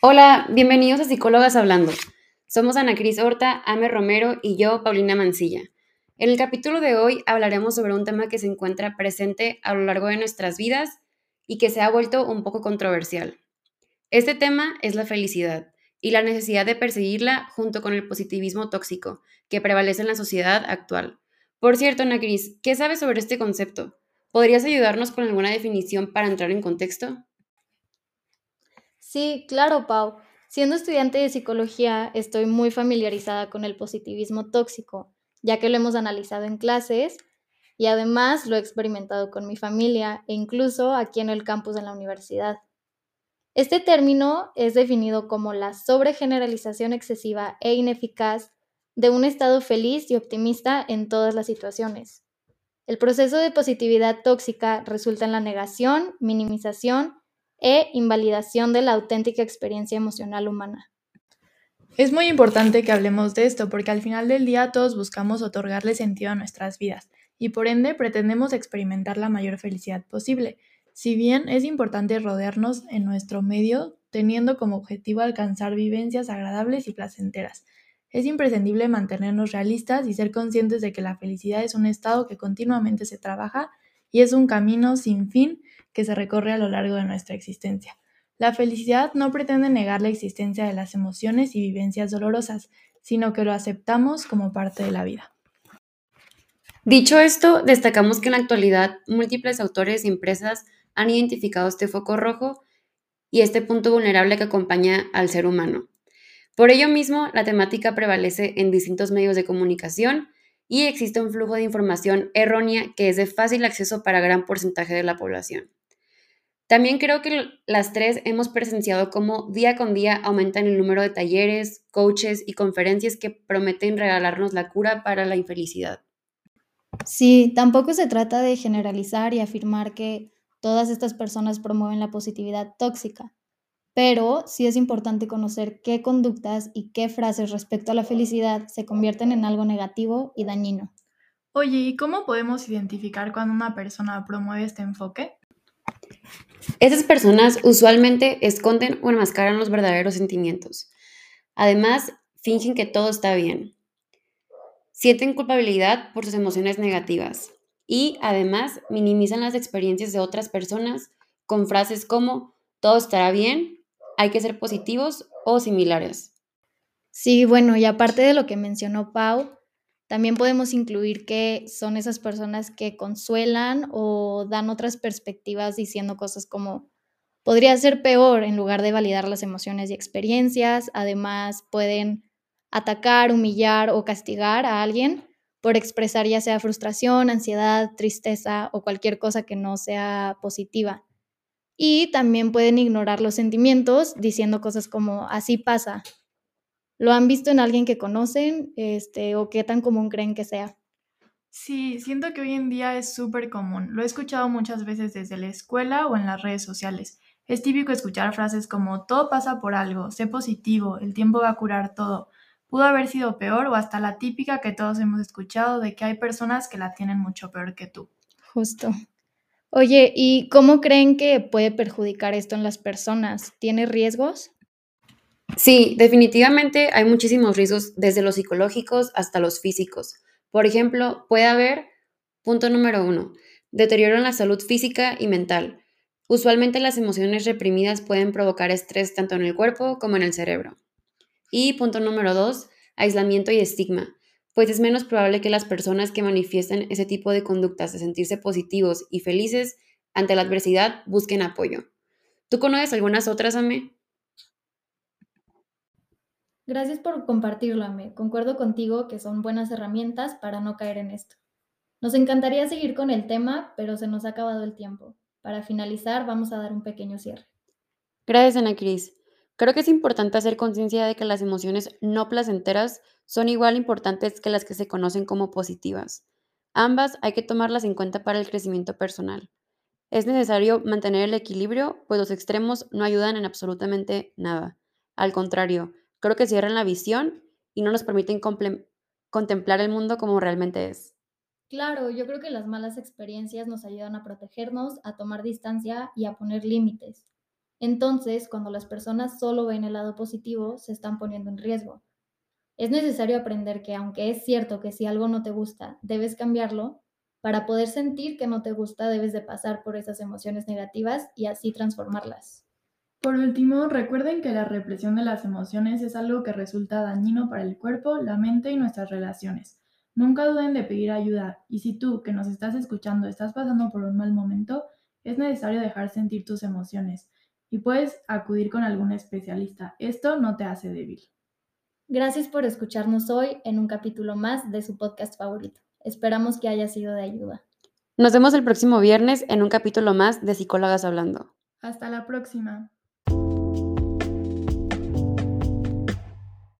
Hola, bienvenidos a Psicólogas Hablando. Somos Ana Cris Horta, Ame Romero y yo, Paulina Mancilla. En el capítulo de hoy hablaremos sobre un tema que se encuentra presente a lo largo de nuestras vidas y que se ha vuelto un poco controversial. Este tema es la felicidad y la necesidad de perseguirla junto con el positivismo tóxico que prevalece en la sociedad actual. Por cierto, Ana Cris, ¿qué sabes sobre este concepto? ¿Podrías ayudarnos con alguna definición para entrar en contexto? Sí, claro, Pau. Siendo estudiante de psicología, estoy muy familiarizada con el positivismo tóxico, ya que lo hemos analizado en clases y además lo he experimentado con mi familia e incluso aquí en el campus de la universidad. Este término es definido como la sobregeneralización excesiva e ineficaz de un estado feliz y optimista en todas las situaciones. El proceso de positividad tóxica resulta en la negación, minimización e invalidación de la auténtica experiencia emocional humana. Es muy importante que hablemos de esto porque al final del día todos buscamos otorgarle sentido a nuestras vidas y por ende pretendemos experimentar la mayor felicidad posible. Si bien es importante rodearnos en nuestro medio teniendo como objetivo alcanzar vivencias agradables y placenteras, es imprescindible mantenernos realistas y ser conscientes de que la felicidad es un estado que continuamente se trabaja y es un camino sin fin que se recorre a lo largo de nuestra existencia. La felicidad no pretende negar la existencia de las emociones y vivencias dolorosas, sino que lo aceptamos como parte de la vida. Dicho esto, destacamos que en la actualidad múltiples autores y empresas han identificado este foco rojo y este punto vulnerable que acompaña al ser humano. Por ello mismo, la temática prevalece en distintos medios de comunicación y existe un flujo de información errónea que es de fácil acceso para gran porcentaje de la población. También creo que las tres hemos presenciado cómo día con día aumentan el número de talleres, coaches y conferencias que prometen regalarnos la cura para la infelicidad. Sí, tampoco se trata de generalizar y afirmar que todas estas personas promueven la positividad tóxica, pero sí es importante conocer qué conductas y qué frases respecto a la felicidad se convierten en algo negativo y dañino. Oye, ¿y cómo podemos identificar cuando una persona promueve este enfoque? Esas personas usualmente esconden o enmascaran los verdaderos sentimientos. Además, fingen que todo está bien. Sienten culpabilidad por sus emociones negativas y además minimizan las experiencias de otras personas con frases como todo estará bien, hay que ser positivos o similares. Sí, bueno, y aparte de lo que mencionó Pau, también podemos incluir que son esas personas que consuelan o dan otras perspectivas diciendo cosas como podría ser peor en lugar de validar las emociones y experiencias. Además, pueden atacar, humillar o castigar a alguien por expresar ya sea frustración, ansiedad, tristeza o cualquier cosa que no sea positiva. Y también pueden ignorar los sentimientos diciendo cosas como así pasa ¿Lo han visto en alguien que conocen este, o qué tan común creen que sea? Sí, siento que hoy en día es súper común. Lo he escuchado muchas veces desde la escuela o en las redes sociales. Es típico escuchar frases como todo pasa por algo, sé positivo, el tiempo va a curar todo. Pudo haber sido peor o hasta la típica que todos hemos escuchado de que hay personas que la tienen mucho peor que tú. Justo. Oye, ¿y cómo creen que puede perjudicar esto en las personas? ¿Tiene riesgos? Sí, definitivamente hay muchísimos riesgos desde los psicológicos hasta los físicos. Por ejemplo, puede haber, punto número uno, deterioro en la salud física y mental. Usualmente las emociones reprimidas pueden provocar estrés tanto en el cuerpo como en el cerebro. Y punto número dos, aislamiento y estigma, pues es menos probable que las personas que manifiesten ese tipo de conductas de sentirse positivos y felices ante la adversidad busquen apoyo. ¿Tú conoces algunas otras, Ame? Gracias por compartirlo, Ame. Concuerdo contigo que son buenas herramientas para no caer en esto. Nos encantaría seguir con el tema, pero se nos ha acabado el tiempo. Para finalizar, vamos a dar un pequeño cierre. Gracias, Ana Cris. Creo que es importante hacer conciencia de que las emociones no placenteras son igual importantes que las que se conocen como positivas. Ambas hay que tomarlas en cuenta para el crecimiento personal. Es necesario mantener el equilibrio, pues los extremos no ayudan en absolutamente nada. Al contrario, Creo que cierran la visión y no nos permiten contemplar el mundo como realmente es. Claro, yo creo que las malas experiencias nos ayudan a protegernos, a tomar distancia y a poner límites. Entonces, cuando las personas solo ven el lado positivo, se están poniendo en riesgo. Es necesario aprender que aunque es cierto que si algo no te gusta, debes cambiarlo, para poder sentir que no te gusta, debes de pasar por esas emociones negativas y así transformarlas. Por último, recuerden que la represión de las emociones es algo que resulta dañino para el cuerpo, la mente y nuestras relaciones. Nunca duden de pedir ayuda y si tú que nos estás escuchando estás pasando por un mal momento, es necesario dejar sentir tus emociones y puedes acudir con algún especialista. Esto no te hace débil. Gracias por escucharnos hoy en un capítulo más de su podcast favorito. Esperamos que haya sido de ayuda. Nos vemos el próximo viernes en un capítulo más de Psicólogas Hablando. Hasta la próxima.